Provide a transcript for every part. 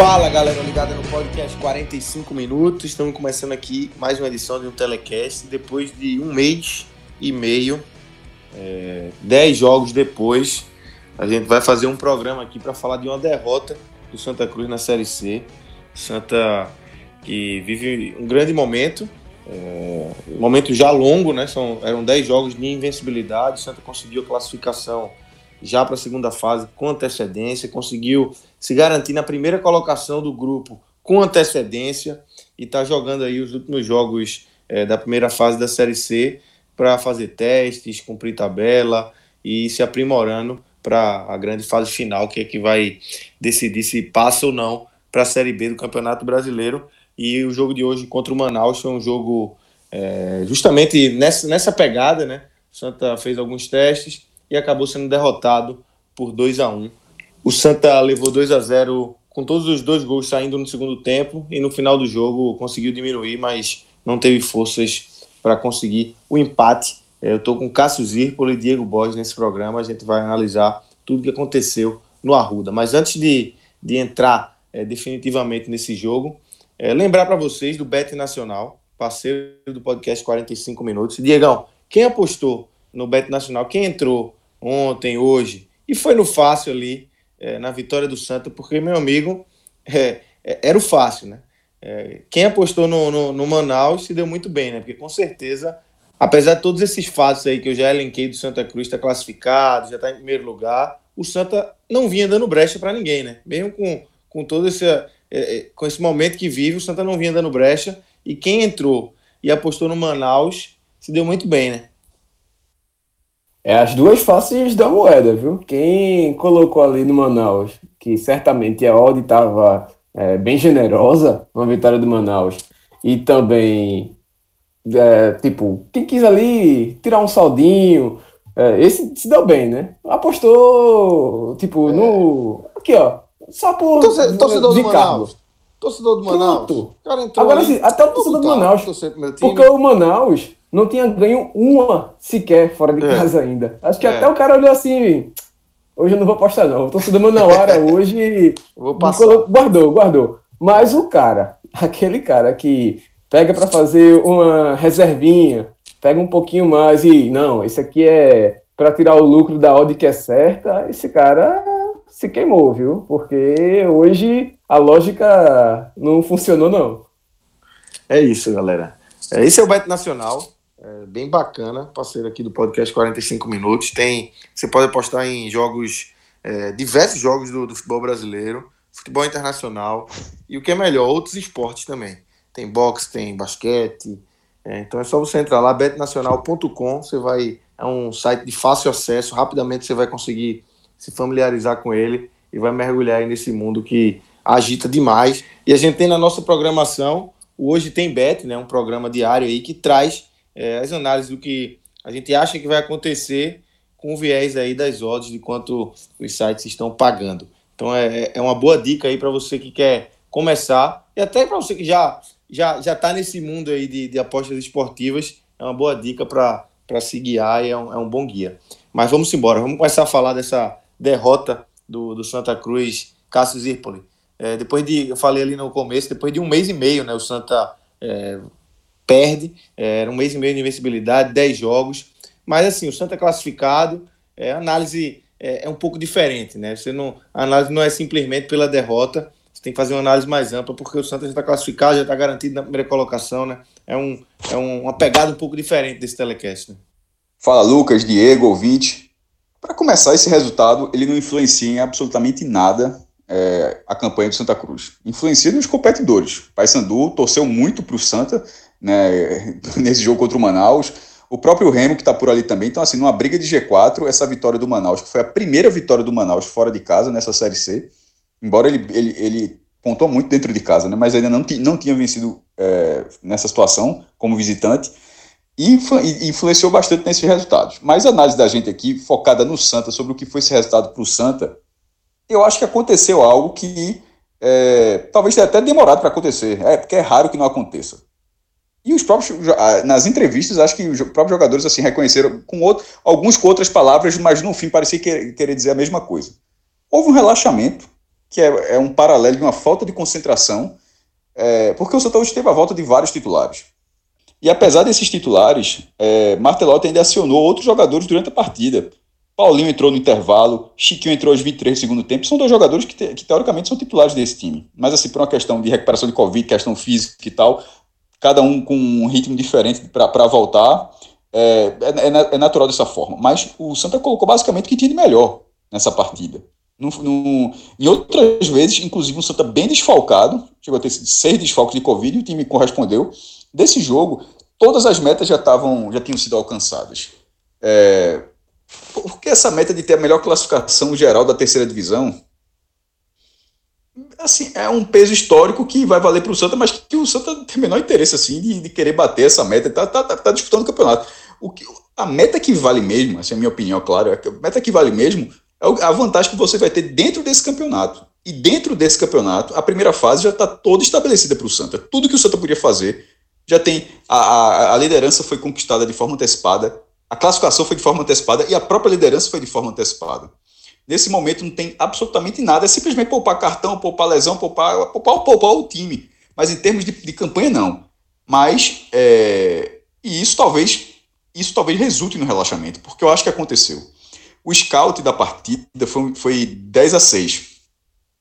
Fala galera ligada no podcast 45 minutos. Estamos começando aqui mais uma edição de um telecast. Depois de um mês e meio, é, dez jogos depois, a gente vai fazer um programa aqui para falar de uma derrota do Santa Cruz na Série C. Santa que vive um grande momento, é, um momento já longo, né? São, eram 10 jogos de invencibilidade. Santa conseguiu a classificação já para a segunda fase com antecedência, conseguiu se garantir na primeira colocação do grupo com antecedência e está jogando aí os últimos jogos é, da primeira fase da Série C para fazer testes, cumprir tabela e se aprimorando para a grande fase final, que é que vai decidir se passa ou não para a Série B do Campeonato Brasileiro. E o jogo de hoje contra o Manaus foi um jogo é, justamente nessa, nessa pegada, né? Santa fez alguns testes, e acabou sendo derrotado por 2 a 1 O Santa levou 2 a 0 com todos os dois gols saindo no segundo tempo e no final do jogo conseguiu diminuir, mas não teve forças para conseguir o empate. É, eu estou com Cássio Zirpoli e Diego Borges nesse programa, a gente vai analisar tudo que aconteceu no Arruda. Mas antes de, de entrar é, definitivamente nesse jogo, é, lembrar para vocês do Bet Nacional, parceiro do podcast 45 Minutos. Diegão, quem apostou no Bet Nacional, quem entrou ontem, hoje, e foi no fácil ali, é, na vitória do Santa, porque, meu amigo, é, é, era o fácil, né? É, quem apostou no, no, no, Manaus se deu muito bem, né? Porque com certeza, apesar de todos esses fatos aí que eu já elenquei do Santa Cruz estar tá classificado, já está em primeiro lugar, o Santa não vinha dando brecha para ninguém, né? Mesmo com, com todo esse, é, com esse momento que vive, o Santa não vinha dando brecha. E quem entrou e apostou no Manaus se deu muito bem, né? É as duas faces da moeda, viu? Quem colocou ali no Manaus, que certamente a odd estava é, bem generosa, uma vitória do Manaus, e também, é, tipo, quem quis ali tirar um saldinho, é, esse se deu bem, né? Apostou, tipo, no. Aqui, ó. Só por. Torcedor, torcedor do Manaus. Torcedor do Manaus. Pronto. Agora sim, até o torcedor do Manaus. Porque o Manaus não tinha ganho uma sequer fora de é. casa ainda. Acho que é. até o cara olhou assim. Hoje eu não vou apostar, não. O torcedor Manauara hoje. vou passar. Guardou, guardou. Mas o cara, aquele cara que pega para fazer uma reservinha, pega um pouquinho mais e. Não, esse aqui é para tirar o lucro da odd que é certa. Esse cara se queimou, viu? Porque hoje a lógica não funcionou, não. É isso, galera. Esse é o Bet Nacional. É bem bacana, parceiro aqui do podcast 45 Minutos. Tem, você pode apostar em jogos, é, diversos jogos do, do, futebol brasileiro, futebol internacional e o que é melhor, outros esportes também. Tem boxe, tem basquete. É, então é só você entrar lá, betnacional.com. Você vai, é um site de fácil acesso, rapidamente você vai conseguir se familiarizar com ele e vai mergulhar nesse mundo que agita demais. E a gente tem na nossa programação o Hoje Tem Bet, né, um programa diário aí que traz é, as análises do que a gente acha que vai acontecer com o viés aí das odds de quanto os sites estão pagando. Então é, é uma boa dica aí para você que quer começar e até para você que já já já está nesse mundo aí de, de, apostas esportivas é uma boa dica para se guiar e é um, é um bom guia. Mas vamos embora, vamos começar a falar dessa derrota do, do Santa Cruz, Cássio Zirpoli. É, depois de, eu falei ali no começo, depois de um mês e meio, né, o Santa é, perde, é, era um mês e meio de invencibilidade, 10 jogos, mas assim, o Santa é classificado, é, a análise é, é, um pouco diferente, né? Você não, a análise não é simplesmente pela derrota, você tem que fazer uma análise mais ampla, porque o Santa já está classificado, já está garantido na primeira colocação, né? É, um, é um, uma pegada um pouco diferente desse telecast, né? Fala Lucas, Diego, ouvinte. Para começar, esse resultado ele não influencia em absolutamente nada é, a campanha do Santa Cruz. Influencia nos competidores. Paysandu torceu muito para o Santa né, nesse jogo contra o Manaus. O próprio Remo, que está por ali também. Então, assim, numa briga de G4, essa vitória do Manaus, que foi a primeira vitória do Manaus fora de casa nessa Série C, embora ele, ele, ele pontou muito dentro de casa, né, mas ainda não, não tinha vencido é, nessa situação como visitante, e influenciou bastante nesses resultados. Mas a análise da gente aqui, focada no Santa, sobre o que foi esse resultado para o Santa, eu acho que aconteceu algo que é, talvez tenha até demorado para acontecer, é porque é raro que não aconteça. E os próprios, nas entrevistas, acho que os próprios jogadores assim reconheceram com outro, alguns com outras palavras, mas no fim parecia querer, querer dizer a mesma coisa. Houve um relaxamento, que é, é um paralelo de uma falta de concentração, é, porque o Santa hoje teve a volta de vários titulares. E apesar desses titulares, é, Martelotti ainda acionou outros jogadores durante a partida. Paulinho entrou no intervalo, Chiquinho entrou aos 23 do segundo tempo. São dois jogadores que, te, que, teoricamente são titulares desse time. Mas assim, por uma questão de recuperação de Covid, questão física e tal, cada um com um ritmo diferente para voltar. É, é, é, é, natural dessa forma. Mas o Santa colocou basicamente o que tinha de melhor nessa partida. No, no, em outras vezes, inclusive, um Santa bem desfalcado, chegou a ter seis desfalques de Covid e o time correspondeu. Desse jogo, todas as metas já, estavam, já tinham sido alcançadas. É, porque essa meta de ter a melhor classificação geral da terceira divisão assim, é um peso histórico que vai valer para o Santa, mas que o Santa tem o menor interesse assim, de, de querer bater essa meta, está tá, tá, tá, disputando o campeonato. O que, a meta que vale mesmo, essa é a minha opinião, claro, é a meta que vale mesmo é a vantagem que você vai ter dentro desse campeonato. E dentro desse campeonato, a primeira fase já está toda estabelecida para o Santa. Tudo que o Santa podia fazer já tem. A, a, a liderança foi conquistada de forma antecipada, a classificação foi de forma antecipada e a própria liderança foi de forma antecipada. Nesse momento não tem absolutamente nada, é simplesmente poupar cartão, poupar lesão, poupar, poupar, poupar o time. Mas em termos de, de campanha, não. Mas, é, e isso talvez, isso talvez resulte no relaxamento, porque eu acho que aconteceu. O scout da partida foi, foi 10 a 6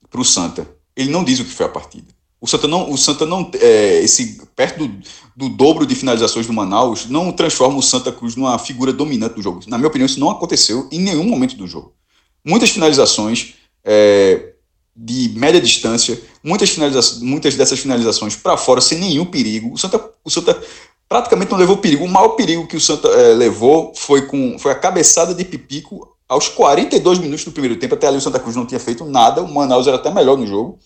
para o Santa. Ele não diz o que foi a partida. O Santa não, o Santa não é, esse perto do, do, dobro de finalizações do Manaus não transforma o Santa Cruz numa figura dominante do jogo. Na minha opinião, isso não aconteceu em nenhum momento do jogo muitas finalizações é, de média distância, muitas, finaliza muitas dessas finalizações para fora sem nenhum perigo. O Santa, o Santa praticamente não levou perigo. O maior perigo que o Santa é, levou foi, com, foi a cabeçada de Pipico aos 42 minutos do primeiro tempo. Até ali o Santa Cruz não tinha feito nada, o Manaus era até melhor no jogo.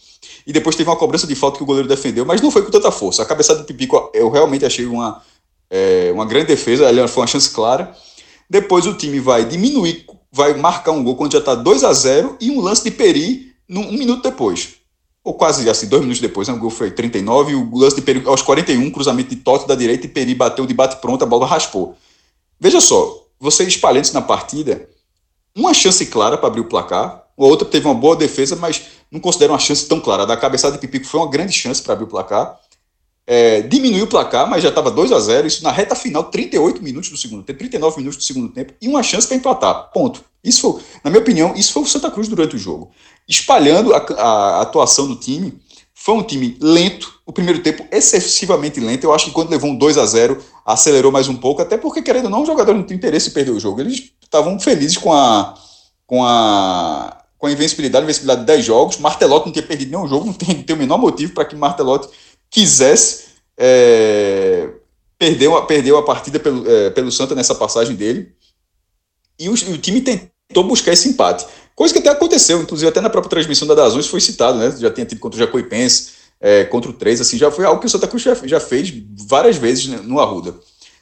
E depois teve uma cobrança de falta que o goleiro defendeu, mas não foi com tanta força. A cabeçada de Pipico eu realmente achei uma, é, uma grande defesa, ali foi uma chance clara. Depois o time vai diminuir vai marcar um gol quando já está 2 a 0 e um lance de Peri num, um minuto depois. Ou quase assim, dois minutos depois, né? o gol foi 39, e o lance de Peri aos 41, cruzamento de Totti da direita e Peri bateu de bate pronto, a bola raspou. Veja só, você espalhando na partida, uma chance clara para abrir o placar, a outra teve uma boa defesa, mas não considero uma chance tão clara. Da cabeçada de Pipico foi uma grande chance para abrir o placar é, diminuiu o placar, mas já estava 2 a 0 isso na reta final, 38 minutos do segundo tempo, 39 minutos do segundo tempo, e uma chance para empatar. Ponto. Isso foi, na minha opinião, isso foi o Santa Cruz durante o jogo. Espalhando a, a, atuação do time, foi um time lento, o primeiro tempo excessivamente lento. Eu acho que quando levou um 2 a 0 acelerou mais um pouco, até porque, querendo ou não, o jogador não tem interesse em perder o jogo. Eles estavam felizes com a, com a, com a invencibilidade, invencibilidade de 10 jogos. Martelotti não tinha perdido nenhum jogo, não tem, não tem o menor motivo para que Martelotti quisesse é, perdeu, perdeu a partida pelo, é, pelo Santa nessa passagem dele. E o, o, time tentou buscar esse empate. Coisa que até aconteceu, inclusive até na própria transmissão da Dazões foi citado, né? Já tinha tido contra o Jacuipense, é, contra o 3, assim, já foi algo que o Santa Cruz já, já fez várias vezes no Arruda.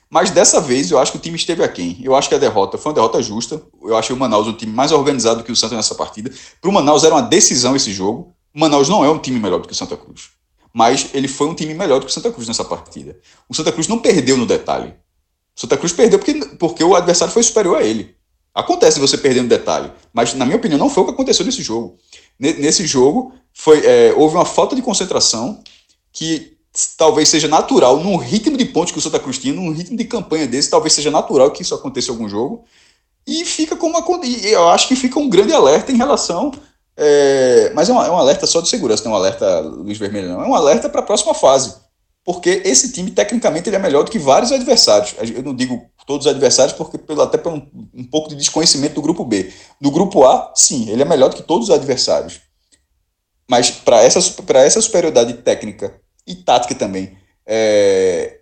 Mas dessa vez eu acho que o time esteve aquém. Eu acho que a derrota foi uma derrota justa. Eu achei o Manaus um time mais organizado que o Santa nessa partida. Para o Manaus era uma decisão esse jogo. O Manaus não é um time melhor do que o Santa Cruz mas ele foi um time melhor do que o Santa Cruz nessa partida. O Santa Cruz não perdeu no detalhe. O Santa Cruz perdeu porque, porque o adversário foi superior a ele. Acontece você perder no detalhe, mas na minha opinião não foi o que aconteceu nesse jogo. Nesse jogo foi, é, houve uma falta de concentração que talvez seja natural, num ritmo de pontos que o Santa Cruz tinha, num ritmo de campanha desse, talvez seja natural que isso aconteça em algum jogo. E fica como uma, eu acho que fica um grande alerta em relação é, mas é, uma, é um alerta só de segurança, não é um alerta luz vermelha, não. É um alerta para a próxima fase. Porque esse time, tecnicamente, ele é melhor do que vários adversários. Eu não digo todos os adversários, porque pelo, até por um, um pouco de desconhecimento do grupo B. No grupo A, sim, ele é melhor do que todos os adversários. Mas para essa, essa superioridade técnica e tática também, é,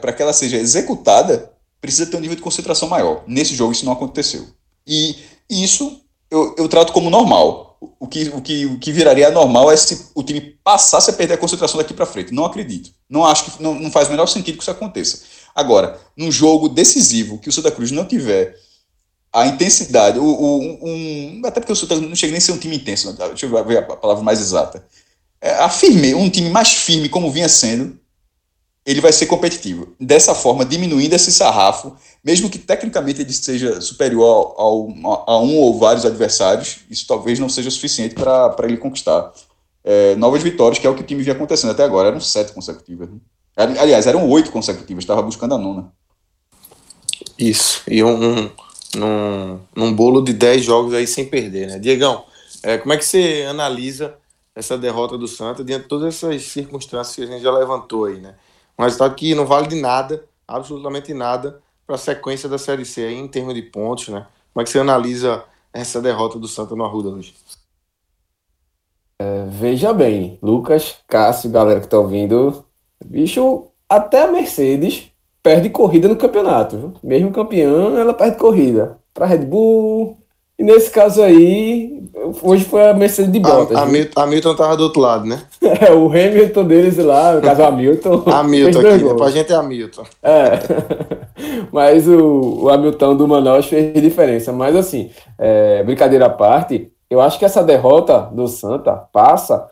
para que ela seja executada, precisa ter um nível de concentração maior. Nesse jogo isso não aconteceu. E, e isso eu, eu trato como normal. O que, o, que, o que viraria normal é se o time passasse a perder a concentração daqui para frente. Não acredito. Não acho que não, não faz o menor sentido que isso aconteça. Agora, num jogo decisivo que o Santa Cruz não tiver a intensidade, o, o, um, até porque o Santa Cruz não chega nem a ser um time intenso, né? deixa eu ver a palavra mais exata. É, a firme, um time mais firme como vinha sendo, ele vai ser competitivo. Dessa forma, diminuindo esse sarrafo, mesmo que tecnicamente ele seja superior ao, ao, a um ou vários adversários, isso talvez não seja suficiente para ele conquistar é, novas vitórias, que é o que o time vinha acontecendo até agora. Eram sete consecutivas. Né? Aliás, eram oito consecutivas, estava buscando a nona. Isso, e um, um, num, num bolo de dez jogos aí sem perder, né? Diegão, é, como é que você analisa essa derrota do Santa diante de todas essas circunstâncias que a gente já levantou aí, né? Um resultado que não vale de nada, absolutamente nada, para a sequência da Série C aí, em termos de pontos, né? Como é que você analisa essa derrota do Santa no Arruda hoje? É, veja bem, Lucas, Cássio, galera que está ouvindo, bicho, até a Mercedes perde corrida no campeonato. Viu? Mesmo campeã, ela perde corrida. Para Red Bull, e nesse caso aí, hoje foi a Mercedes de Bottas. A, a, Milton, a Milton tava do outro lado, né? É, o Hamilton deles lá, no caso Hamilton. Hamilton aqui, né? pra gente é Hamilton. É. Mas o, o Hamilton do Manaus fez diferença. Mas assim, é, brincadeira à parte, eu acho que essa derrota do Santa passa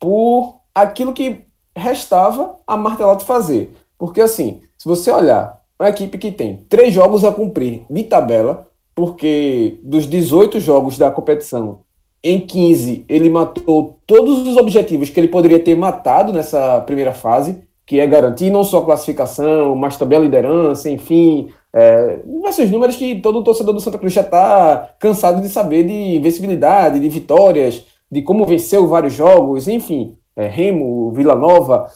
por aquilo que restava a Martelotti fazer. Porque assim, se você olhar uma equipe que tem três jogos a cumprir de tabela, porque dos 18 jogos da competição, em 15 ele matou todos os objetivos que ele poderia ter matado nessa primeira fase, que é garantir não só a classificação, mas também a liderança, enfim, é, esses números que todo torcedor do Santa Cruz já está cansado de saber de invencibilidade, de vitórias, de como venceu vários jogos, enfim, é, Remo, Vila Nova.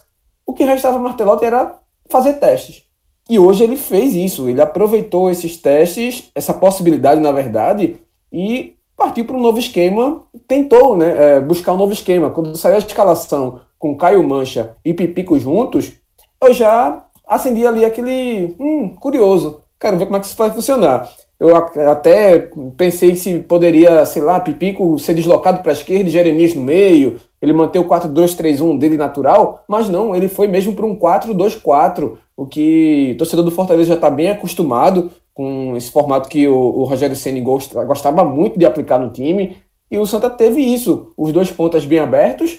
O que restava Martelotti era fazer testes. E hoje ele fez isso, ele aproveitou esses testes, essa possibilidade, na verdade, e partiu para um novo esquema, tentou né, é, buscar um novo esquema. Quando saiu a escalação com Caio Mancha e Pipico juntos, eu já acendi ali aquele. Hum, curioso, quero ver como é que isso vai funcionar. Eu até pensei se poderia, sei lá, Pipico ser deslocado para a esquerda e Jeremias no meio, ele manter o 4-2-3-1 dele natural, mas não, ele foi mesmo para um 4-2-4, o que o torcedor do Fortaleza já está bem acostumado com esse formato que o, o Rogério Ceni gostava muito de aplicar no time, e o Santa teve isso, os dois pontas bem abertos,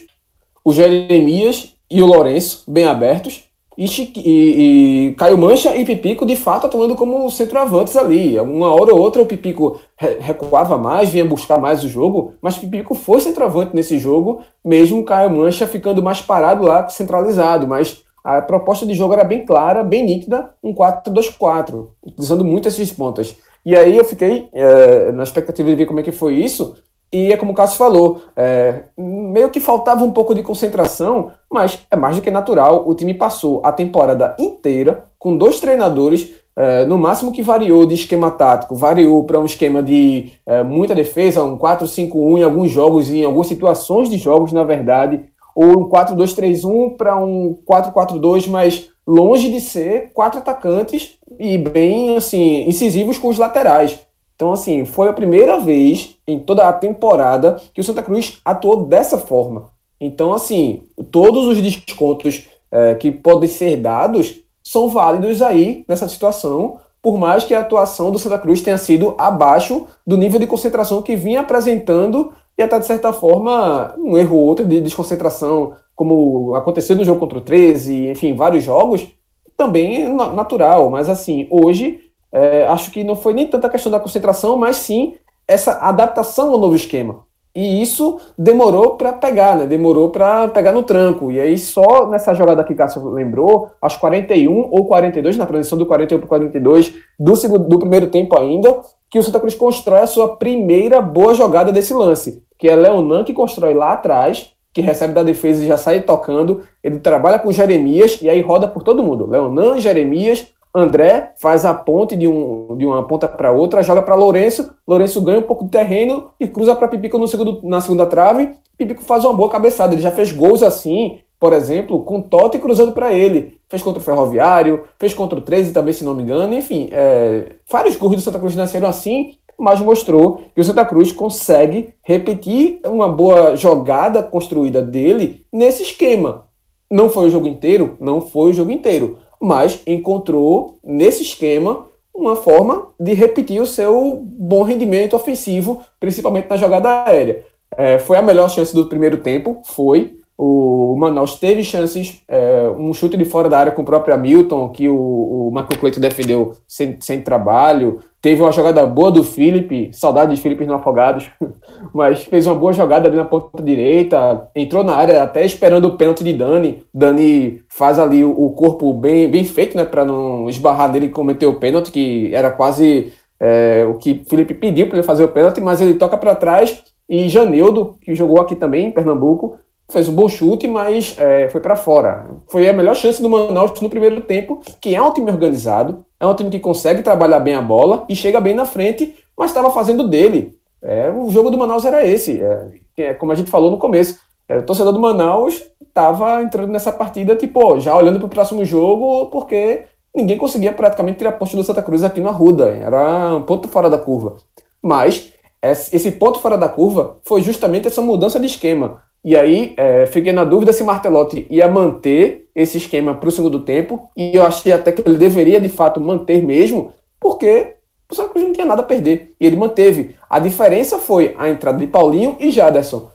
o Jeremias e o Lourenço bem abertos, e, e, e, Caio Mancha e Pipico de fato atuando como centroavantes ali. Uma hora ou outra o Pipico recuava mais, vinha buscar mais o jogo, mas Pipico foi centroavante nesse jogo, mesmo Caio Mancha ficando mais parado lá, centralizado. Mas a proposta de jogo era bem clara, bem nítida, um 4-2-4, utilizando muito esses pontas. E aí eu fiquei é, na expectativa de ver como é que foi isso, e é como o Cássio falou, é, meio que faltava um pouco de concentração, mas é mais do que natural. O time passou a temporada inteira com dois treinadores, é, no máximo que variou de esquema tático, variou para um esquema de é, muita defesa, um 4-5-1 em alguns jogos, em algumas situações de jogos, na verdade, ou um 4-2-3-1 para um 4-4-2, mas longe de ser quatro atacantes e bem assim incisivos com os laterais. Então, assim, foi a primeira vez em toda a temporada que o Santa Cruz atuou dessa forma. Então, assim, todos os descontos é, que podem ser dados são válidos aí nessa situação, por mais que a atuação do Santa Cruz tenha sido abaixo do nível de concentração que vinha apresentando e até, de certa forma, um erro ou outro de desconcentração, como aconteceu no jogo contra o 13, enfim, vários jogos, também é natural. Mas, assim, hoje é, acho que não foi nem tanta questão da concentração, mas sim essa adaptação ao novo esquema. E isso demorou para pegar, né? Demorou para pegar no tranco. E aí, só nessa jogada que Cássio lembrou, aos 41 ou 42, na transição do 41 para 42 do, segundo, do primeiro tempo ainda, que o Santa Cruz constrói a sua primeira boa jogada desse lance, que é Leonan que constrói lá atrás, que recebe da defesa e já sai tocando. Ele trabalha com Jeremias e aí roda por todo mundo. Leonan, Jeremias, André faz a ponte de, um, de uma ponta para outra, joga para Lourenço, Lourenço ganha um pouco de terreno e cruza para Pipico no segundo, na segunda trave. Pipico faz uma boa cabeçada. Ele já fez gols assim, por exemplo, com Totti cruzando para ele. Fez contra o Ferroviário, fez contra o 13 também, se não me engano. Enfim, é, vários gols do Santa Cruz nasceram assim, mas mostrou que o Santa Cruz consegue repetir uma boa jogada construída dele nesse esquema. Não foi o jogo inteiro? Não foi o jogo inteiro mas encontrou nesse esquema uma forma de repetir o seu bom rendimento ofensivo, principalmente na jogada aérea. É, foi a melhor chance do primeiro tempo, foi. O Manaus teve chances, é, um chute de fora da área com o próprio Hamilton, que o, o Marco defendeu sem, sem trabalho. Teve uma jogada boa do Felipe, saudade de Felipe no Afogados, mas fez uma boa jogada ali na ponta direita, entrou na área até esperando o pênalti de Dani. Dani faz ali o, o corpo bem, bem feito, né, para não esbarrar nele e cometer o pênalti, que era quase é, o que Felipe pediu para ele fazer o pênalti, mas ele toca para trás e Janeudo, que jogou aqui também em Pernambuco, fez um bom chute, mas é, foi para fora. Foi a melhor chance do Manaus no primeiro tempo, que é um time organizado, é um time que consegue trabalhar bem a bola e chega bem na frente, mas estava fazendo dele. É, o jogo do Manaus era esse, é, é como a gente falou no começo. É, o torcedor do Manaus estava entrando nessa partida, tipo, já olhando para o próximo jogo, porque ninguém conseguia praticamente tirar ponto do Santa Cruz aqui no Arruda. Era um ponto fora da curva. Mas esse ponto fora da curva foi justamente essa mudança de esquema. E aí, é, fiquei na dúvida se Martelotti ia manter esse esquema para o segundo tempo, e eu achei até que ele deveria, de fato, manter mesmo, porque o Santa não tinha nada a perder. E ele manteve. A diferença foi a entrada de Paulinho e Jaderson.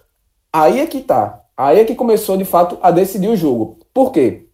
Aí é que tá. Aí é que começou, de fato, a decidir o jogo. Por quê?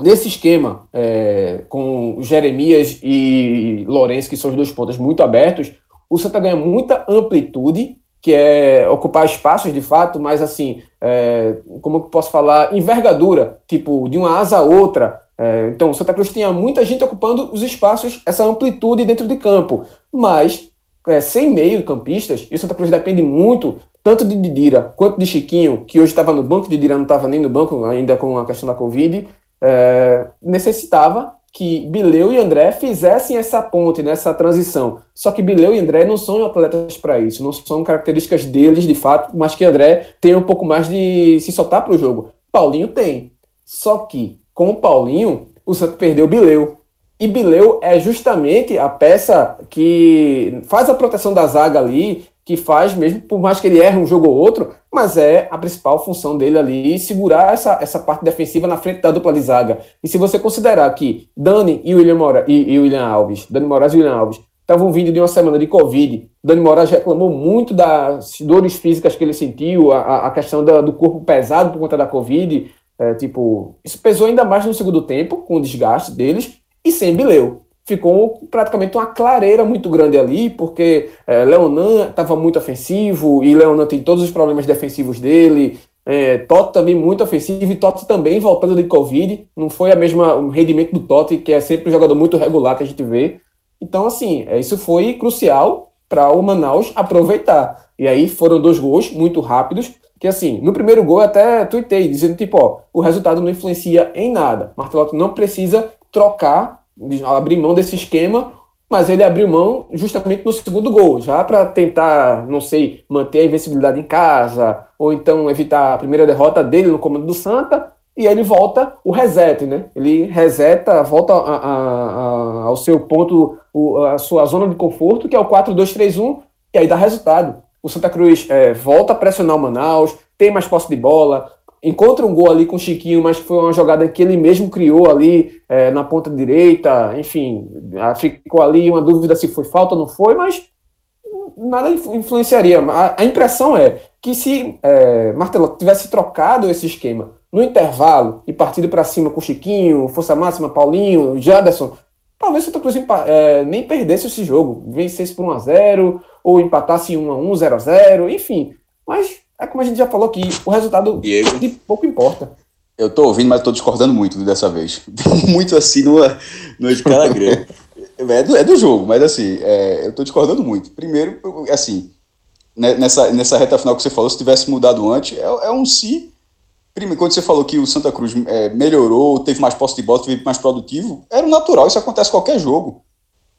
Nesse esquema, é, com Jeremias e Lourenço, que são os dois pontos muito abertos, o Santa ganha muita amplitude que é ocupar espaços de fato, mas assim, é, como eu posso falar, envergadura, tipo, de uma asa a outra. É, então, Santa Cruz tinha muita gente ocupando os espaços, essa amplitude dentro de campo, mas é, sem meio campistas, e o Santa Cruz depende muito tanto de Didira quanto de Chiquinho, que hoje estava no banco, Didira não estava nem no banco, ainda com a questão da Covid, é, necessitava que Bileu e André fizessem essa ponte, nessa né, transição. Só que Bileu e André não são atletas para isso, não são características deles de fato, mas que André tem um pouco mais de se soltar para o jogo. Paulinho tem. Só que com o Paulinho, o Santos perdeu Bileu. E Bileu é justamente a peça que faz a proteção da zaga ali, que faz, mesmo por mais que ele erre um jogo ou outro, mas é a principal função dele ali, segurar essa, essa parte defensiva na frente da dupla de zaga. E se você considerar que Dani e William, Mora, e, e William Alves, Dani Moraes e William Alves, estavam vindo de uma semana de Covid, Dani Moraes reclamou muito das dores físicas que ele sentiu, a, a questão da, do corpo pesado por conta da Covid, é, tipo, isso pesou ainda mais no segundo tempo, com o desgaste deles, e sem Bileu ficou praticamente uma clareira muito grande ali, porque é, Leonan estava muito ofensivo, e Leonan tem todos os problemas defensivos dele, é, Totti também muito ofensivo, e Totti também voltando de Covid, não foi a mesma o rendimento do Totti, que é sempre um jogador muito regular que a gente vê. Então, assim, é, isso foi crucial para o Manaus aproveitar. E aí foram dois gols muito rápidos, que assim, no primeiro gol eu até tuitei, dizendo tipo, ó, o resultado não influencia em nada. Martelotti não precisa trocar abrir mão desse esquema, mas ele abriu mão justamente no segundo gol, já para tentar, não sei, manter a invencibilidade em casa, ou então evitar a primeira derrota dele no comando do Santa, e aí ele volta o reset, né? Ele reseta, volta a, a, a, ao seu ponto, a sua zona de conforto, que é o 4-2-3-1, e aí dá resultado. O Santa Cruz é, volta a pressionar o Manaus, tem mais posse de bola, encontra um gol ali com o Chiquinho, mas foi uma jogada que ele mesmo criou ali é, na ponta direita, enfim, ficou ali uma dúvida se foi falta ou não foi, mas nada influenciaria. A, a impressão é que se é, Martelo tivesse trocado esse esquema no intervalo e partido para cima com o Chiquinho, Força Máxima, Paulinho, Jaderson, talvez o Santa Cruz é, nem perdesse esse jogo, vencesse por 1x0 ou empatasse 1x1, 0x0, enfim. Mas é como a gente já falou aqui, o resultado Diego, de pouco importa. Eu tô ouvindo, mas tô discordando muito dessa vez. muito assim numa, numa escala grande. É do, é do jogo, mas assim, é, eu tô discordando muito. Primeiro, assim, né, nessa, nessa reta final que você falou, se tivesse mudado antes, é, é um si primeiro, quando você falou que o Santa Cruz é, melhorou, teve mais posse de bola, teve mais produtivo, era natural, isso acontece em qualquer jogo.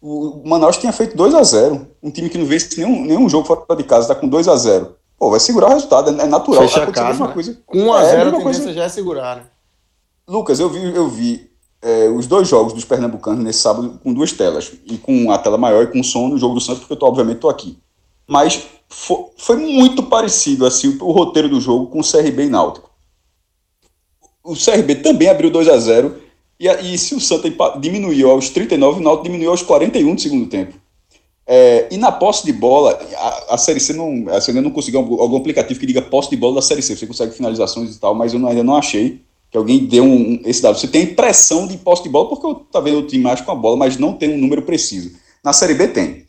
O Manaus tinha feito 2 a 0 Um time que não vence nenhum, nenhum jogo fora de casa, está com 2 a 0 Pô, vai segurar o resultado, é, é natural. Fecha a casa, mesma né? coisa. Com 1 a É, 0 a mesma tendência coisa. já é segurar, né? Lucas, eu vi, eu vi é, os dois jogos dos pernambucanos nesse sábado com duas telas. E com a tela maior e com som no jogo do Santos, porque eu tô, obviamente estou aqui. Mas fo- foi, muito parecido assim o, o roteiro do jogo com o CRB e Náutico. O CRB também abriu 2 a 0 e, a- e se o Santa diminuiu aos 39, o Náutico diminuiu aos 41 do segundo tempo. É, e na posse de bola, a, a Série C não. A Série não conseguiu algum, algum aplicativo que diga posse de bola da Série C. Você consegue finalizações e tal, mas eu não- ainda não achei que alguém deu um, um- esse dado. Você tem a impressão de posse de bola, porque eu tá vendo o time mais com a bola, mas não tem um número preciso. Na Série B tem.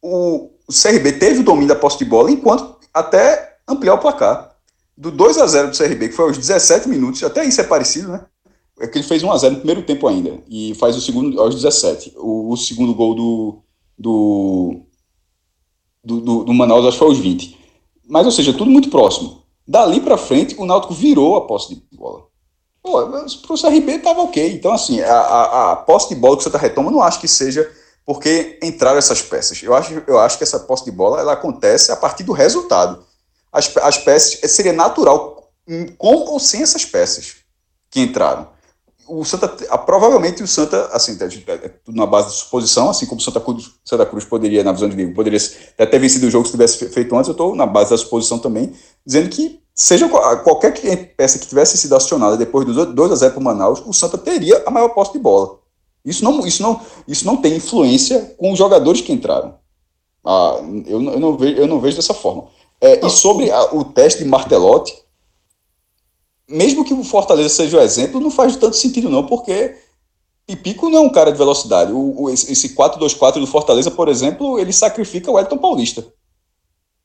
O, o CRB teve o domínio da posse de bola enquanto até ampliar o placar. Do 2 a 0 do CRB, que foi aos 17 minutos, até isso é parecido, né? É que ele fez 1 a 0 no primeiro tempo ainda. E faz o segundo aos 17. O, o segundo gol do, do, do, do, do Manaus, acho que foi aos 20. Mas, ou seja, tudo muito próximo. Dali para frente, o Náutico virou a posse de bola. Pô, pro CRB tava ok. Então, assim, a, a, a posse de bola que o Santa retoma, eu não acho que seja porque entraram essas peças. Eu acho, eu acho que essa posse de bola ela acontece a partir do resultado. As, as peças seria natural com ou sem essas peças que entraram. O Santa, provavelmente o Santa, assim, é é tudo na base de suposição, assim como o Santa Cruz, Santa Cruz poderia, na visão de Diego, poderia até ter vencido o jogo se tivesse fe- feito antes, eu estou na base da suposição também, dizendo que seja qual- qualquer que- peça que tivesse sido acionada depois dos 2 a 0 para o Manaus, o Santa teria a maior posse de bola. Isso não, isso não, isso não tem influência com os jogadores que entraram. Ah, eu, não- eu, não vejo, eu não vejo dessa forma. É, e sobre a- o teste de Martelotti, mesmo que o Fortaleza seja o exemplo, não faz tanto sentido não, porque Pipico não é um cara de velocidade. O, o- esse esse 4-2-4 do Fortaleza, por exemplo, ele sacrifica o Elton Paulista,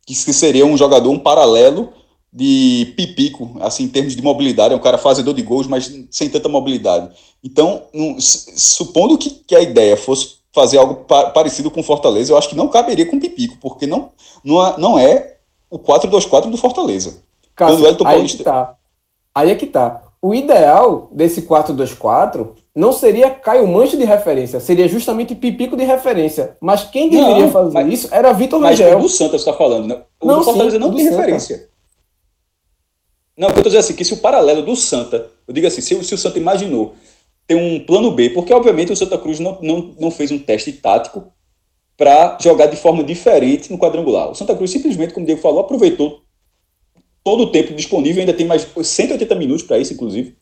que se- seria um jogador, um paralelo de Pipico, assim, em termos de mobilidade, é um cara fazedor de gols, mas sem tanta mobilidade. Então, s- supondo que, que a ideia fosse fazer algo pa- parecido com o Fortaleza, eu acho que não caberia com o Pipico, porque não, não, é- não é o 4-2-4 do Fortaleza. Cássio, Quando o Elton Paulista- tá. Aí é que tá. O ideal desse 4-2-4 não seria Caio Mancho de referência, seria justamente Pipico de referência. Mas quem Não, deveria fazer mas- isso era Vitor Mas Rangel. o do Santa você está falando, né? O Não, do Fortaleza sim, não o tem Santa. referência. Não, o que eu estou dizendo assim, que se o paralelo do Santa, eu digo assim, se, o- se o Santa imaginou ter um plano B, porque obviamente o Santa Cruz não, não, não fez um teste tático para jogar de forma diferente no quadrangular. O Santa Cruz simplesmente, como o Diego falou, aproveitou todo o tempo disponível, ainda tem mais 180 minutos para isso, inclusive.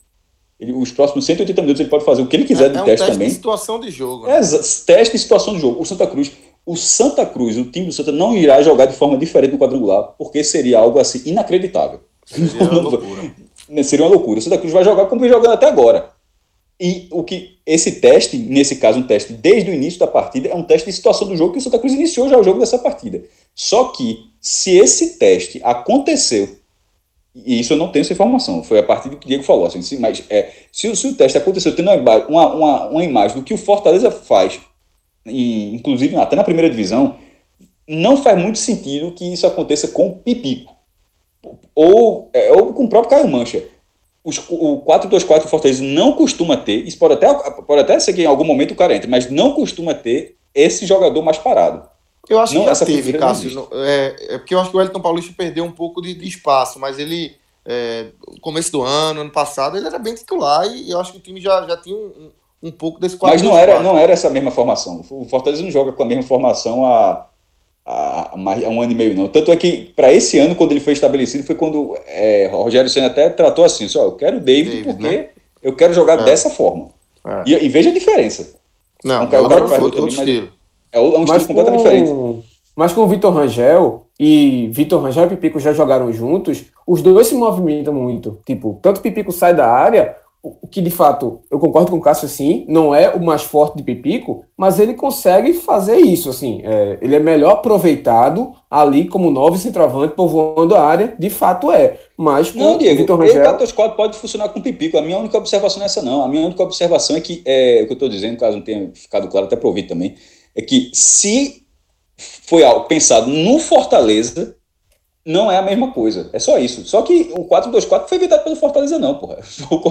Ele, os próximos 180 minutos ele pode fazer o que ele quiser É, de é um teste, teste também. de situação de jogo. É, Né? exa- teste de situação de jogo. O Santa Cruz, o Santa Cruz, o time do Santa não irá jogar de forma diferente no quadrangular, porque seria algo assim inacreditável. Seria uma loucura. Né, Seria uma loucura. O Santa Cruz vai jogar como vem jogando até agora. E o que esse teste, nesse caso um teste desde o início da partida, é um teste de situação do jogo que o Santa Cruz iniciou já o jogo dessa partida. Só que se esse teste aconteceu, e isso eu não tenho essa informação, foi a partir do que o Diego falou, assim, mas é, se, o- se o teste aconteceu tendo uma, uma, uma, uma imagem do que o Fortaleza faz, e, inclusive até na primeira divisão, não faz muito sentido que isso aconteça com o Pipico. Ou, é, ou com o próprio Caio Mancha. Os, o 4-2-4 do Fortaleza não costuma ter, isso pode até, pode até ser que em algum momento o cara entre, mas não costuma ter esse jogador mais parado. Eu acho Não, que já teve, não Cássio. No- É, é porque eu acho que o Elton Paulista perdeu um pouco de, de espaço, mas ele, é, no começo do ano, ano passado, ele era bem titular e eu acho que o time já, já tinha um, um, pouco desse Mas não era, 4-2-4. não era essa mesma formação. O Fortaleza não joga com a mesma formação há, há, há mais- há um ano e meio, não. Tanto é que, para esse ano, quando ele foi estabelecido, foi quando é, o Rogério Senna até tratou assim: só, eu quero o David, David, porque né? eu quero jogar É. dessa forma. É. E, e veja a diferença. Não, cara- é um cara que faz outro, estilo. É um estilo completamente diferente. mas com o Vitor Rangel e Vitor Rangel e Pipico já jogaram juntos, os dois se movimentam muito. Tipo, tanto o Pipico sai da área, o o que de fato, eu concordo com o Cássio assim, não é o mais forte de Pipico, mas ele consegue fazer isso, assim. é, ele é melhor aproveitado ali como novo centroavante povoando a área, de fato é. Mas com Não, o Diego, Vitor o Rangel. 424 pode funcionar com pipico. A minha única observação não é essa, não. A minha única observação é que, é, o que eu estou dizendo, caso não tenha ficado claro, até para ouvir também, é que se foi algo pensado no Fortaleza, não é a mesma coisa. É só isso. Só que o 4-2-4 foi inventado pelo Fortaleza, não, porra.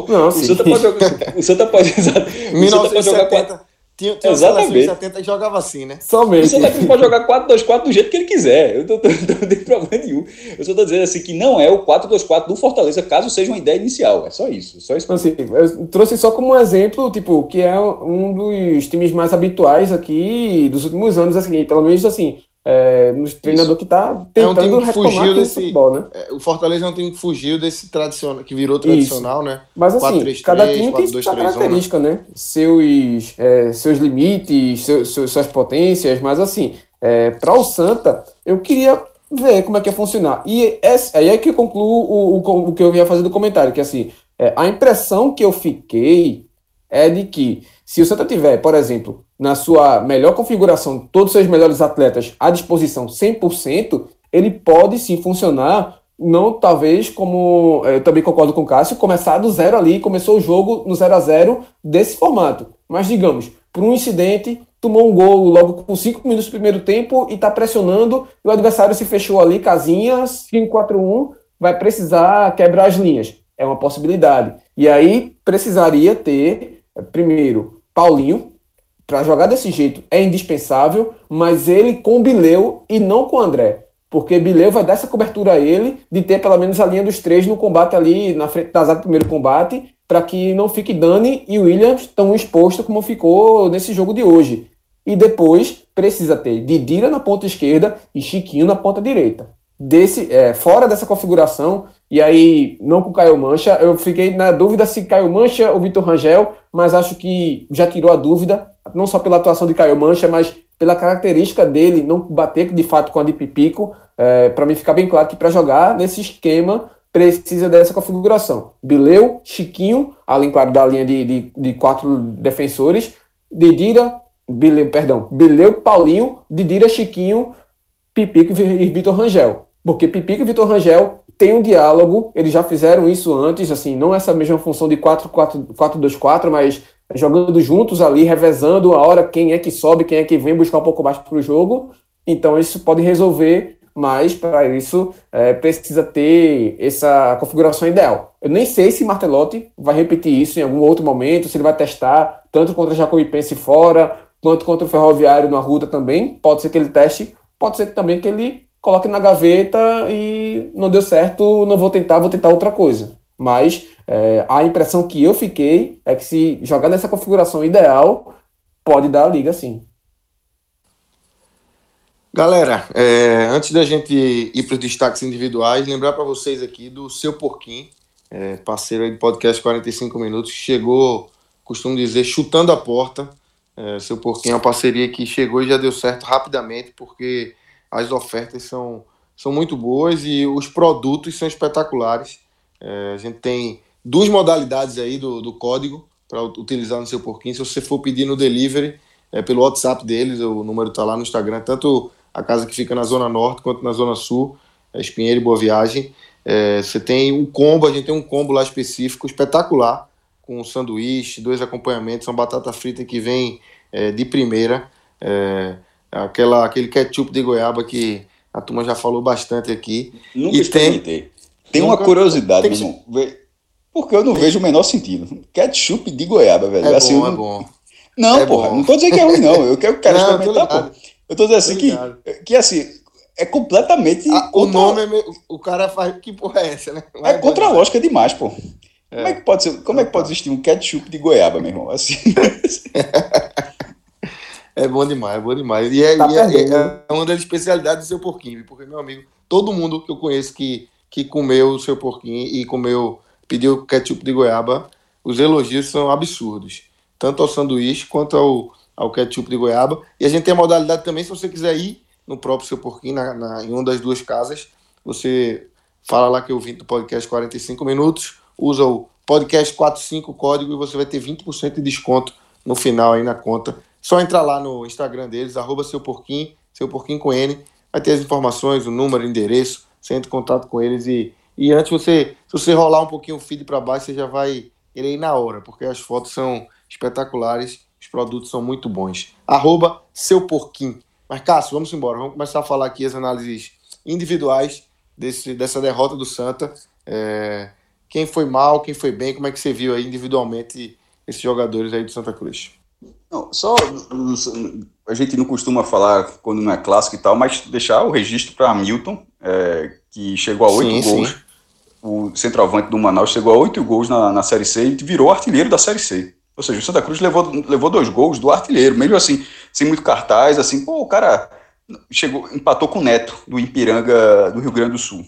Não, o, Santa pode jogar, o Santa pode. O Santa pode jogar 4. Tinha, tinha Exatamente. 70 e jogava assim, né? Somente. O Santa Cruz pode jogar 4-2-4 do jeito que ele quiser. Eu não tenho problema nenhum. Eu só estou dizendo assim que não é o 4-2-4 do Fortaleza, caso seja uma ideia inicial. É só isso. Só isso. Assim, eu trouxe só como um exemplo, tipo, que é um dos times mais habituais aqui dos últimos anos, assim, pelo menos assim, é, no treinador que está tentando é um que fugiu desse futebol, né? É, o Fortaleza é um time que fugiu desse tradicional, que virou tradicional, Isso. né? Mas assim, 4, 3, cada 3, time 4, tem 2, sua característica, né? Seus, é, seus limites, seus, suas potências, mas assim, é, para o Santa, eu queria ver como é que ia funcionar. E esse, aí é que eu concluo o, o, o que eu ia fazer do comentário, que assim, é, a impressão que eu fiquei é de que se o Santa tiver, por exemplo, na sua melhor configuração, todos os seus melhores atletas à disposição 100%, ele pode sim funcionar, não talvez como, eh, eu também concordo com o Cássio, começar do zero ali, começou o jogo no 0 a 0 desse formato. Mas digamos, por um incidente, tomou um gol logo com 5 minutos do primeiro tempo e está pressionando, e o adversário se fechou ali, casinha, 5-4-1, vai precisar quebrar as linhas. É uma possibilidade. E aí precisaria ter, primeiro, Paulinho, para jogar desse jeito é indispensável, mas ele com Bileu e não com André. Porque Bileu vai dar essa cobertura a ele de ter pelo menos a linha dos três no combate ali, na frente da zaga do primeiro combate, para que não fique Dani e Williams tão exposto como ficou nesse jogo de hoje. E depois precisa ter Didira na ponta esquerda e Chiquinho na ponta direita. Desse, é, fora dessa configuração, e aí não com Caio Mancha, eu fiquei na dúvida se Caio Mancha ou Vitor Rangel, mas acho que já tirou a dúvida não só pela atuação de Caio Mancha, mas pela característica dele não bater de fato com a de Pipico, é, para mim ficar bem claro que para jogar nesse esquema precisa dessa configuração. Bileu, Chiquinho, além claro da linha de, de, de quatro defensores, Didira, Bileu, perdão, Bileu, Paulinho, Didira, Chiquinho, Pipico e Vitor Rangel. Porque Pipico e Vitor Rangel têm um diálogo, eles já fizeram isso antes, assim, não essa mesma função de 4-4-2-4, mas jogando juntos ali, revezando a hora quem é que sobe, quem é que vem buscar um pouco mais para o jogo. Então isso pode resolver, mas para isso é, precisa ter essa configuração ideal. Eu nem sei se Martelotti vai repetir isso em algum outro momento, se ele vai testar tanto contra Jacuipense fora, quanto contra o Ferroviário na Ruta também. Pode ser que ele teste, pode ser também que ele coloque na gaveta e não deu certo, não vou tentar, vou tentar outra coisa. Mas é, a impressão que eu fiquei é que se jogar nessa configuração ideal, pode dar a liga sim. Galera, é, antes da gente ir para os destaques individuais, lembrar para vocês aqui do Seu Porquinho, é, parceiro aí do podcast 45 Minutos, chegou, costumo dizer, chutando a porta. É, Seu Porquinho é uma parceria que chegou e já deu certo rapidamente, porque as ofertas são, são muito boas e os produtos são espetaculares. É, a gente tem duas modalidades aí do, do código para utilizar no seu porquinho. Se você for pedir no delivery, é pelo WhatsApp deles, o número está lá no Instagram, tanto a casa que fica na Zona Norte quanto na Zona Sul, é Espinheiro e Boa Viagem. É, você tem um combo, a gente tem um combo lá específico, espetacular, com um sanduíche, dois acompanhamentos, uma batata frita que vem é, de primeira, é, aquela, aquele ketchup de goiaba que a turma já falou bastante aqui. Nunca e tem, tem uma curiosidade, meu irmão. Porque eu não vejo o menor sentido. Ketchup de goiaba, velho. É assim, bom, é bom. Não, é porra, bom. não tô dizendo que é ruim, não. Eu quero, quero não, experimentar, pô. Eu tô dizendo assim que, que, assim, é completamente. Ah, contra... O nome é meio... O cara faz. Que porra é essa, né? é contra a lógica demais, pô. É. Como é que pode ser? Como é que pode existir um ketchup de goiaba, meu irmão? Assim. é bom demais, é bom demais. E é, tá e é, é, uma das especialidades do seu porquinho, porque, meu amigo, todo mundo que eu conheço que que comeu o seu porquinho e comeu, pediu ketchup de goiaba, os elogios são absurdos. Tanto ao sanduíche quanto ao, ao ketchup de goiaba. E a gente tem a modalidade também, se você quiser ir no próprio seu porquinho, na, na, em uma das duas casas, você fala lá que eu vim do podcast 45 minutos, usa o podcast 45 código e você vai ter 20% de desconto no final aí na conta. Só entrar lá no Instagram deles, arroba seu porquinho, seu porquinho com N, vai ter as informações, o número, o endereço, você entra em contato com eles e, e antes você, se você rolar um pouquinho o feed para baixo, você já vai querer ir na hora, porque as fotos são espetaculares, os produtos são muito bons. Arroba seu porquinho. Mas, Cássio, vamos embora. Vamos começar a falar aqui as análises individuais desse, dessa derrota do Santa. É, quem foi mal, quem foi bem, como é que você viu aí individualmente esses jogadores aí do Santa Cruz? Não, só a gente não costuma falar quando não é clássico e tal, mas deixar o registro para Milton, é, que chegou a oito gols. Sim. O centroavante do Manaus chegou a oito gols na, na Série C e virou artilheiro da Série C. Ou seja, o Santa Cruz levou, levou dois gols do artilheiro, mesmo assim, sem muito cartaz, assim, pô, o cara chegou, empatou com o Neto, do Ipiranga, do Rio Grande do Sul.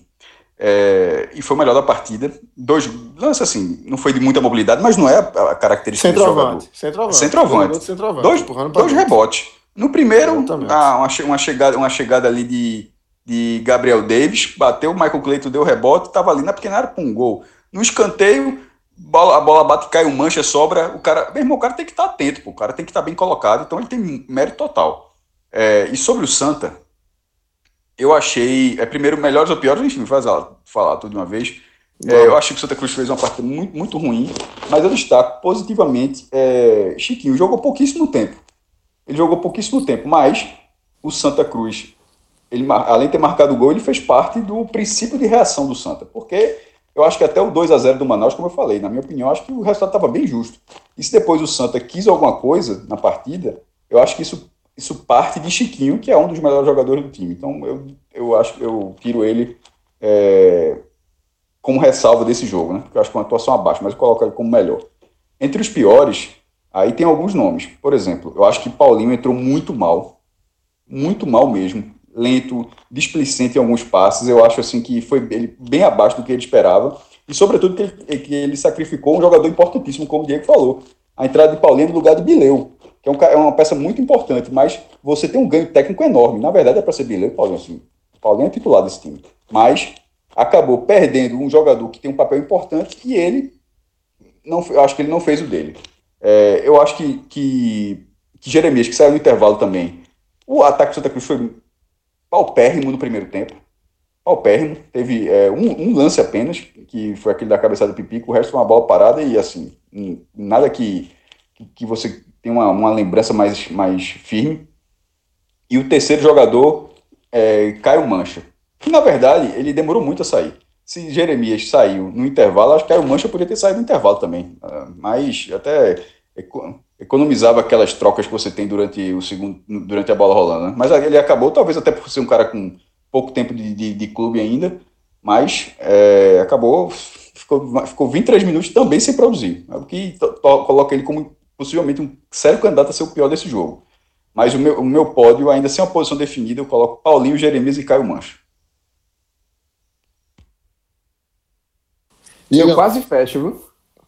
É, e foi o melhor da partida. Dois lances assim, não foi de muita mobilidade, mas não é a, característica centroavante, do Centroavante. Centroavante. centroavante. Dois, dois rebotes. No primeiro, ah, uma, uma, chegada, uma chegada ali de, de Gabriel Davis, bateu, o Michael Cleiton deu rebote, estava ali na pequena área para um gol. No escanteio, bola, a bola bate, cai, um mancha, sobra. O cara, meu irmão, o cara tem que estar tá atento, pô, o cara tem que estar tá bem colocado, então ele tem mérito total. É, e sobre o Santa, eu achei, é primeiro, melhores ou piores, enfim, faz falar tudo de uma vez. É, eu achei que o Santa Cruz fez uma partida muito, muito ruim, mas eu destaco positivamente é, Chiquinho. Jogou pouquíssimo tempo. Ele jogou pouquíssimo tempo, mas o Santa Cruz, ele, além de ter marcado o gol, ele fez parte do princípio de reação do Santa. Porque eu acho que até o 2 a 0 do Manaus, como eu falei, na minha opinião, acho que o resultado estava bem justo. E se depois o Santa quis alguma coisa na partida, eu acho que isso, isso parte de Chiquinho, que é um dos melhores jogadores do time. Então eu, eu acho que eu tiro ele é, como ressalva desse jogo, né? Porque eu acho que é uma atuação abaixo, mas eu coloco ele como melhor. Entre os piores, Aí tem alguns nomes. Por exemplo, eu acho que Paulinho entrou muito mal. Muito mal mesmo. Lento, displicente em alguns passes. Eu acho assim que foi bem abaixo do que ele esperava. E sobretudo que ele, que ele sacrificou um jogador importantíssimo, como o Diego falou. A entrada de Paulinho no lugar de Bileu, que é, um, é uma peça muito importante, mas você tem um ganho técnico enorme. Na verdade é para ser Bileu e Paulinho. Assim, Paulinho é titular desse time. Mas acabou perdendo um jogador que tem um papel importante e ele não, eu acho que ele não fez o dele. É, eu acho que, que, que, Jeremias, que saiu no intervalo também, o ataque do Santa Cruz foi paupérrimo no primeiro tempo. Paupérrimo. Teve é, um, um, lance apenas, que foi aquele da cabeçada do Pipico, o resto foi uma bola parada e assim, nada que, que você tenha uma, uma lembrança mais, mais firme. E o terceiro jogador, é, Caio Mancha, que na verdade ele demorou muito a sair se Jeremias saiu no intervalo, acho que o Mancha podia ter saído no intervalo também. Ah, mas até economizava aquelas trocas que você tem durante o segundo, durante a bola rolando. Né? Mas ele acabou, talvez até por ser um cara com pouco tempo de, de, de clube ainda, mas é, acabou, ficou, ficou 23 minutos também sem produzir. É o que coloca ele como possivelmente um sério candidato a ser o pior desse jogo. Mas o meu, o meu pódio, ainda sem uma posição definida, eu coloco Paulinho, Jeremias e Caio Mancha. E eu quase fecho, viu?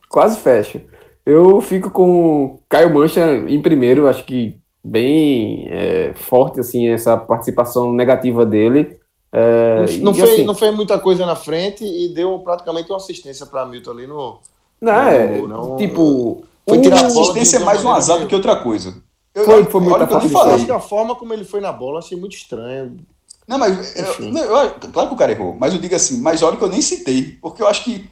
Quase fecho. Eu fico com Caio Mancha em primeiro, acho que bem é, forte assim essa participação negativa dele. É, não, fez, assim, não fez muita coisa na frente e deu praticamente uma assistência para Milton ali no. Não, é, não, tipo. Foi tirar a assistência é mais um azar do que outra coisa. Eu, foi, foi muito que eu Acho que a forma como ele foi na bola achei muito estranha. Não, mas. Eu, eu, claro que o cara errou, mas eu digo assim, mas olha que eu nem citei, porque eu acho que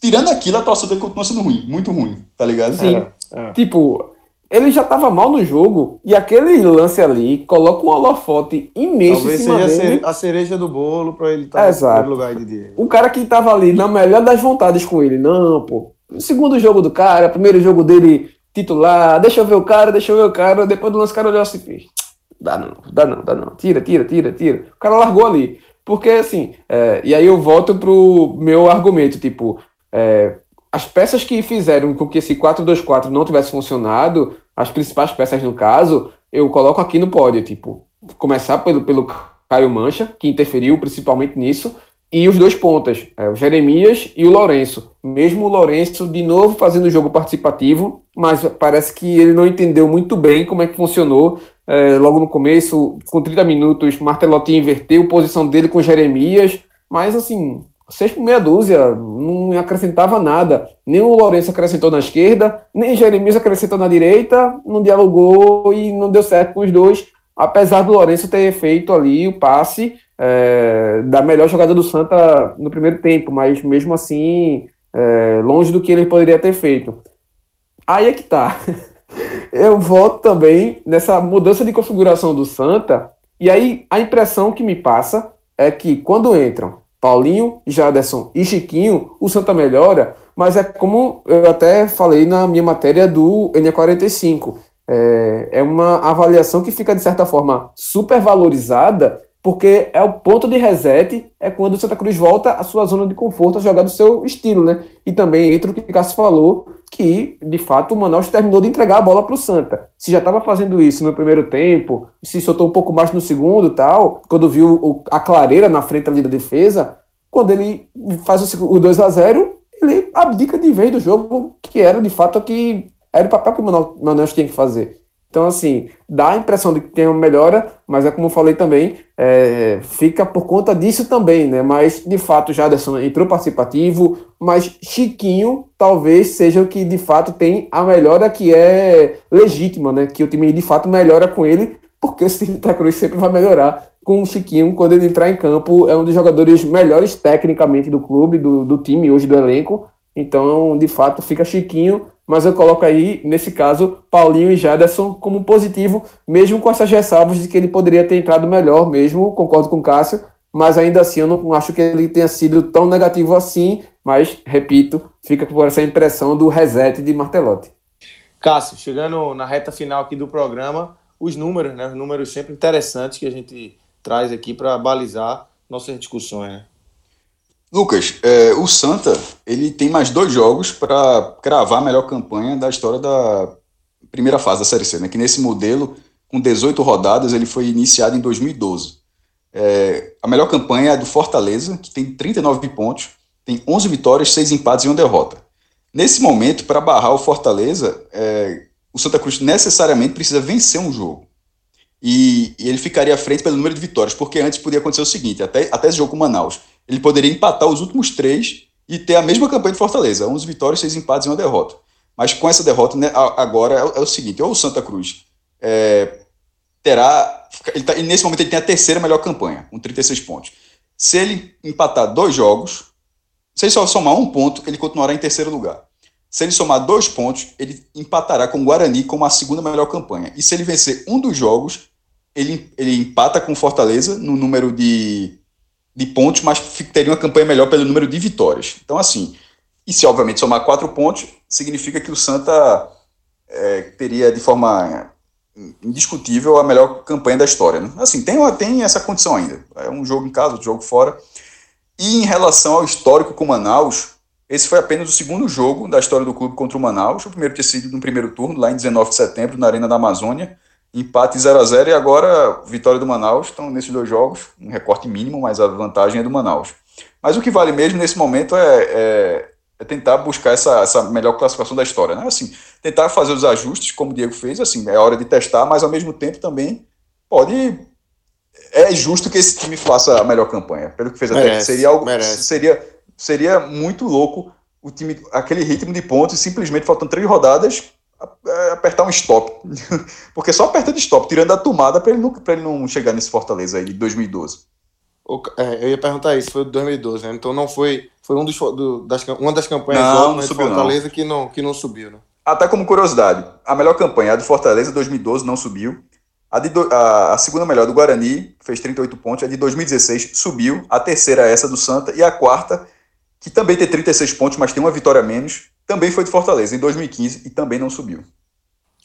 tirando aquilo, a atuação dele continua sendo ruim, muito ruim, tá ligado? Sim. É, é. Tipo, ele já tava mal no jogo e aquele lance ali coloca um holofote imenso Talvez em cima seja dele. a cereja do bolo para ele estar tá no lugar de Diego. O cara que tava ali na melhor das vontades com ele, não, pô. Segundo jogo do cara, primeiro jogo dele titular, deixa eu ver o cara, deixa eu ver o cara, depois do lance o cara olhou assim. Dá não, dá não, dá não. Tira, tira, tira, tira. O cara largou ali. Porque assim, é, e aí eu volto pro meu argumento, tipo, é, as peças que fizeram com que esse 4-2-4 não tivesse funcionado, as principais peças no caso, eu coloco aqui no pódio, tipo, começar pelo, pelo Caio Mancha, que interferiu principalmente nisso, e os dois pontas, é, o Jeremias e o Lourenço. Mesmo o Lourenço, de novo, fazendo o jogo participativo, mas parece que ele não entendeu muito bem como é que funcionou. É, logo no começo, com 30 minutos, Martelotti inverteu a posição dele com Jeremias, mas assim, seis por meia dúzia, não acrescentava nada. Nem o Lourenço acrescentou na esquerda, nem Jeremias acrescentou na direita, não dialogou e não deu certo com os dois, apesar do Lourenço ter feito ali o passe é, da melhor jogada do Santa no primeiro tempo, mas mesmo assim, é, longe do que ele poderia ter feito. Aí é que tá. Eu volto também nessa mudança de configuração do Santa, e aí a impressão que me passa é que quando entram Paulinho, Jaderson e Chiquinho, o Santa melhora, mas é como eu até falei na minha matéria do NE45. É, é uma avaliação que fica, de certa forma, supervalorizada porque é o ponto de reset, é quando o Santa Cruz volta à sua zona de conforto a jogar do seu estilo, né? E também entra o que Cássio falou, que de fato o Manaus terminou de entregar a bola para o Santa. Se já estava fazendo isso no primeiro tempo, se soltou um pouco mais no segundo tal, quando viu a clareira na frente ali da defesa, quando ele faz o, o 2 a 0 ele abdica de vez do jogo, que era de fato o que era o papel que o Manaus tinha que fazer. Então, assim, dá a impressão de que tem uma melhora, mas é como eu falei também, é, fica por conta disso também, né? Mas, de fato, Jaderson entrou participativo, mas Chiquinho talvez seja o que, de fato, tem a melhora que é legítima, né? Que o time, de fato, melhora com ele, porque o Santa Cruz sempre vai melhorar com o Chiquinho quando ele entrar em campo. É um dos jogadores melhores tecnicamente do clube, do, do time, hoje do elenco. Então, de fato, fica Chiquinho mas eu coloco aí, nesse caso, Paulinho e Jaderson como positivo, mesmo com essas ressalvas de que ele poderia ter entrado melhor mesmo, concordo com o Cássio, mas ainda assim eu não acho que ele tenha sido tão negativo assim, mas, repito, fica por essa impressão do reset de Martelotti. Cássio, chegando na reta final aqui do programa, os números, né, os números sempre interessantes que a gente traz aqui para balizar nossas discussões, né? Lucas, é, o Santa ele tem mais dois jogos para cravar a melhor campanha da história da primeira fase da Série C, né? Que nesse modelo, com 18 rodadas, ele foi iniciado em 2012. É, a melhor campanha é do Fortaleza, que tem 39 pontos, tem 11 vitórias, 6 empates e 1 derrota. Nesse momento, para barrar o Fortaleza, é, o Santa Cruz necessariamente precisa vencer um jogo. E, e, ele ficaria à frente pelo número de vitórias, porque antes podia acontecer o seguinte: até, até esse jogo com Manaus ele poderia empatar os últimos três e ter a mesma campanha de Fortaleza, 11 vitórias, 6 empates e uma derrota. Mas com essa derrota, né, agora é, é, o seguinte: ou o Santa Cruz é, terá. Ele tá, nesse momento ele tem a terceira melhor campanha, com 36 pontos. Se ele empatar dois jogos, se ele só somar um ponto, ele continuará em terceiro lugar. Se ele somar dois pontos, ele empatará com o Guarani como a segunda melhor campanha. E se ele vencer um dos jogos, ele, ele empata com Fortaleza no número de de pontos, mas teria uma campanha melhor pelo número de vitórias. Então, assim, e se obviamente somar quatro pontos, significa que o Santa é, teria de forma indiscutível a melhor campanha da história. Né? Assim, tem, tem essa condição ainda. É um jogo em casa, outro jogo fora. E em relação ao histórico com Manaus, esse foi apenas o segundo jogo da história do clube contra o Manaus. O primeiro tinha sido no primeiro turno, lá em 19 de setembro, na Arena da Amazônia empate 0 a 0 e agora vitória do Manaus. Estão nesses dois jogos, um recorte mínimo, mas a vantagem é do Manaus. Mas o que vale mesmo nesse momento é, é, é tentar buscar essa, essa melhor classificação da história, né? Assim, tentar fazer os ajustes, como o Diego fez, assim, é hora de testar, mas ao mesmo tempo também pode é justo que esse time faça a melhor campanha. Pelo que fez merece, até seria algo merece. seria seria muito louco o time aquele ritmo de pontos simplesmente faltando três rodadas apertar um stop. Porque só aperta de stop, tirando a tomada para ele, não, ele não chegar nesse Fortaleza aí de 2012. O, é, eu ia perguntar isso, foi de 2012, né? Então não foi. Foi um dos, do, das, uma das campanhas não, não subiu, Fortaleza não. Que, não, que não subiu, né? Até como curiosidade, a melhor campanha, a do Fortaleza, 2012, não subiu. A, de, a, a, segunda melhor do Guarani, fez 38 pontos. A de 2016 subiu. A terceira, essa do Santa. E a quarta, que também tem 36 pontos, mas tem uma vitória a menos, também foi de Fortaleza em 2015 e também não subiu.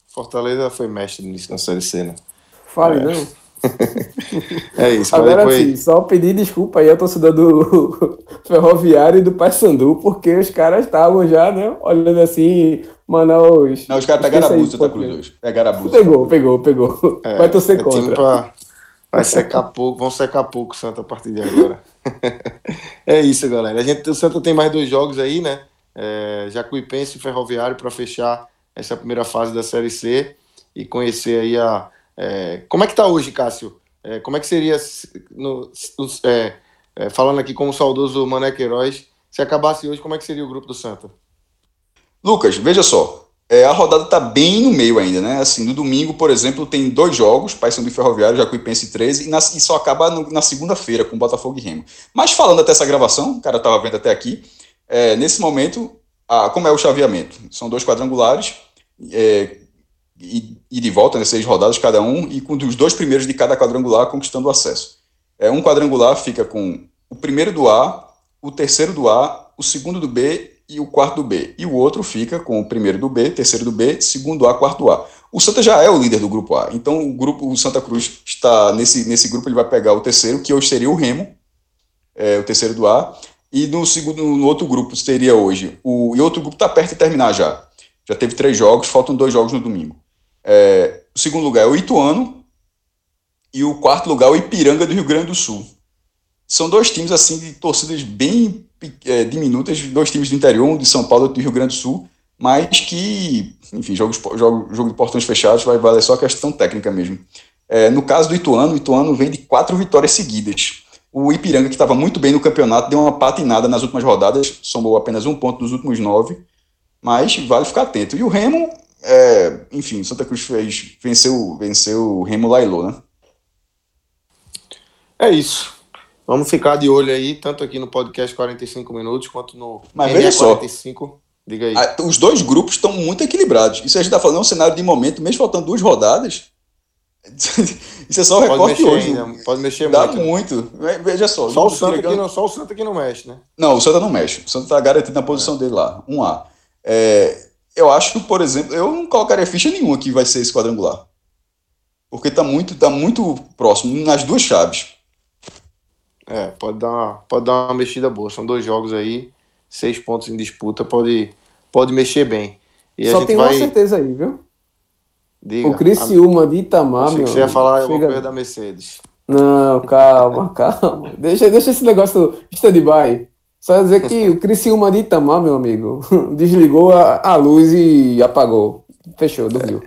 Fortaleza foi mestre nisso na Série C, né? Fale, é. não. é isso. Agora depois... sim, só pedir desculpa aí ao torcedor do Ferroviário e do Paysandu, porque os caras estavam já, né, olhando assim, Manaus... Não, os caras pegaram a busa, tá Cruz hoje. Pegaram a busa. Pegou, pegou, pegou. É, Vai torcer é contra. Pra... Vai secar pouco, vão secar pouco o Santa a partir de agora. é isso, galera. A gente, o Santa tem mais dois jogos aí, né? É, Jacuipense e Ferroviário para fechar essa primeira fase da Série C e conhecer aí a. É, como é que está hoje, Cássio? É, como é que seria, no, no, é, é, falando aqui como o saudoso Mané Queiroz, se acabasse hoje, como é que seria o grupo do Santa? Lucas, veja só, é, a rodada está bem no meio ainda, né? Assim, no domingo, por exemplo, tem dois jogos, Paysandu e Ferroviário, Jacuipense 13, e, na, e só acaba no, na segunda-feira com Botafogo e Remo. Mas falando até essa gravação, o cara estava vendo até aqui, é, nesse momento, a, como é o chaveamento? São dois quadrangulares é, e, e, de volta, né, seis rodadas cada um, e com os dois primeiros de cada quadrangular conquistando o acesso. É, um quadrangular fica com o primeiro do A, o terceiro do A, o segundo do B e o quarto do B. E o outro fica com o primeiro do B, terceiro do B, segundo A, quarto do A. O Santa já é o líder do grupo A. Então o grupo, o Santa Cruz está nesse, nesse grupo, ele vai pegar o terceiro, que hoje seria o Remo, é, o terceiro do A. E no segundo, no outro grupo seria hoje. O, e outro grupo está perto de terminar já. Já teve três jogos, faltam dois jogos no domingo. É, o segundo lugar é o Ituano. E o quarto lugar é o Ipiranga do Rio Grande do Sul. São dois times assim de torcidas bem é, diminutas, dois times do interior, um de São Paulo e do Rio Grande do Sul, mas que, enfim, jogos, jogo, jogo de portões fechados vai valer só questão técnica mesmo. É, no caso do Ituano, o Ituano vem de quatro vitórias seguidas. O Ipiranga, que estava muito bem no campeonato, deu uma patinada nas últimas rodadas, somou apenas um ponto nos últimos nove, mas vale ficar atento. E o Remo, é, enfim, Santa Cruz fez, venceu, venceu o Remo Lailô, né? É isso. Vamos ficar de olho aí, tanto aqui no podcast 45 minutos, quanto no Mas veja só. 45. Diga aí. Os dois grupos estão muito equilibrados. Isso a gente está falando é um cenário de momento, mesmo faltando duas rodadas. Isso é só o recorte hoje. Ainda, pode mexer Dá muito. muito. Veja só. Só o, Santa que não, só o Santa que não mexe, né? Não, o Santa não mexe. O Santa está garantido na posição é. dele lá. Um A. É, eu acho que, por exemplo, eu não colocaria ficha nenhuma que vai ser esse quadrangular. Porque está muito, tá muito próximo nas duas chaves. É, pode dar, uma, pode dar uma mexida boa. São dois jogos aí, seis pontos em disputa, pode, pode mexer bem. E Só tem vai... uma certeza aí, viu? Diga, o Criciúma de Itamar, meu. Você ia falar chega... alguma coisa da Mercedes. Não, calma, calma. Deixa, deixa esse negócio stand-by. Só dizer que o Criciúma de Itamar, meu amigo, desligou a, a luz e apagou. Fechou, dormiu.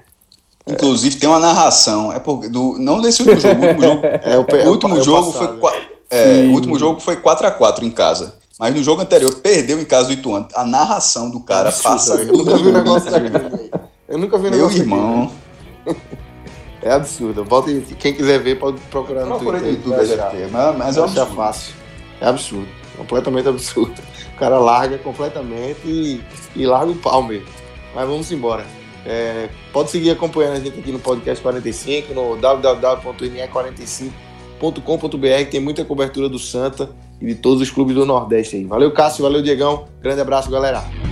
É. Inclusive tem uma narração, é porque do, não desse último jogo, o último jogo, o, o último jogo passado, foi é, o último jogo foi 4 a 4 em casa. Mas no jogo anterior perdeu em casa do Ituano. A narração do cara passa. Eu nunca vi um negócio Eu nunca vi um negócio Meu irmão. É absurdo. Volta, quem quiser ver pode procurar no Procura Twitter. YouTube, deve ter, mas, mas é absurdo. fácil. É absurdo. Completamente absurdo. O cara larga completamente e, e larga o pau mesmo. Mas vamos embora. É, pode seguir acompanhando a gente aqui no Podcast 45, no www.ne45.com.br, tem muita cobertura do Santa e de todos os clubes do Nordeste aí. Valeu, Cássio, valeu, Diegão. Grande abraço, galera.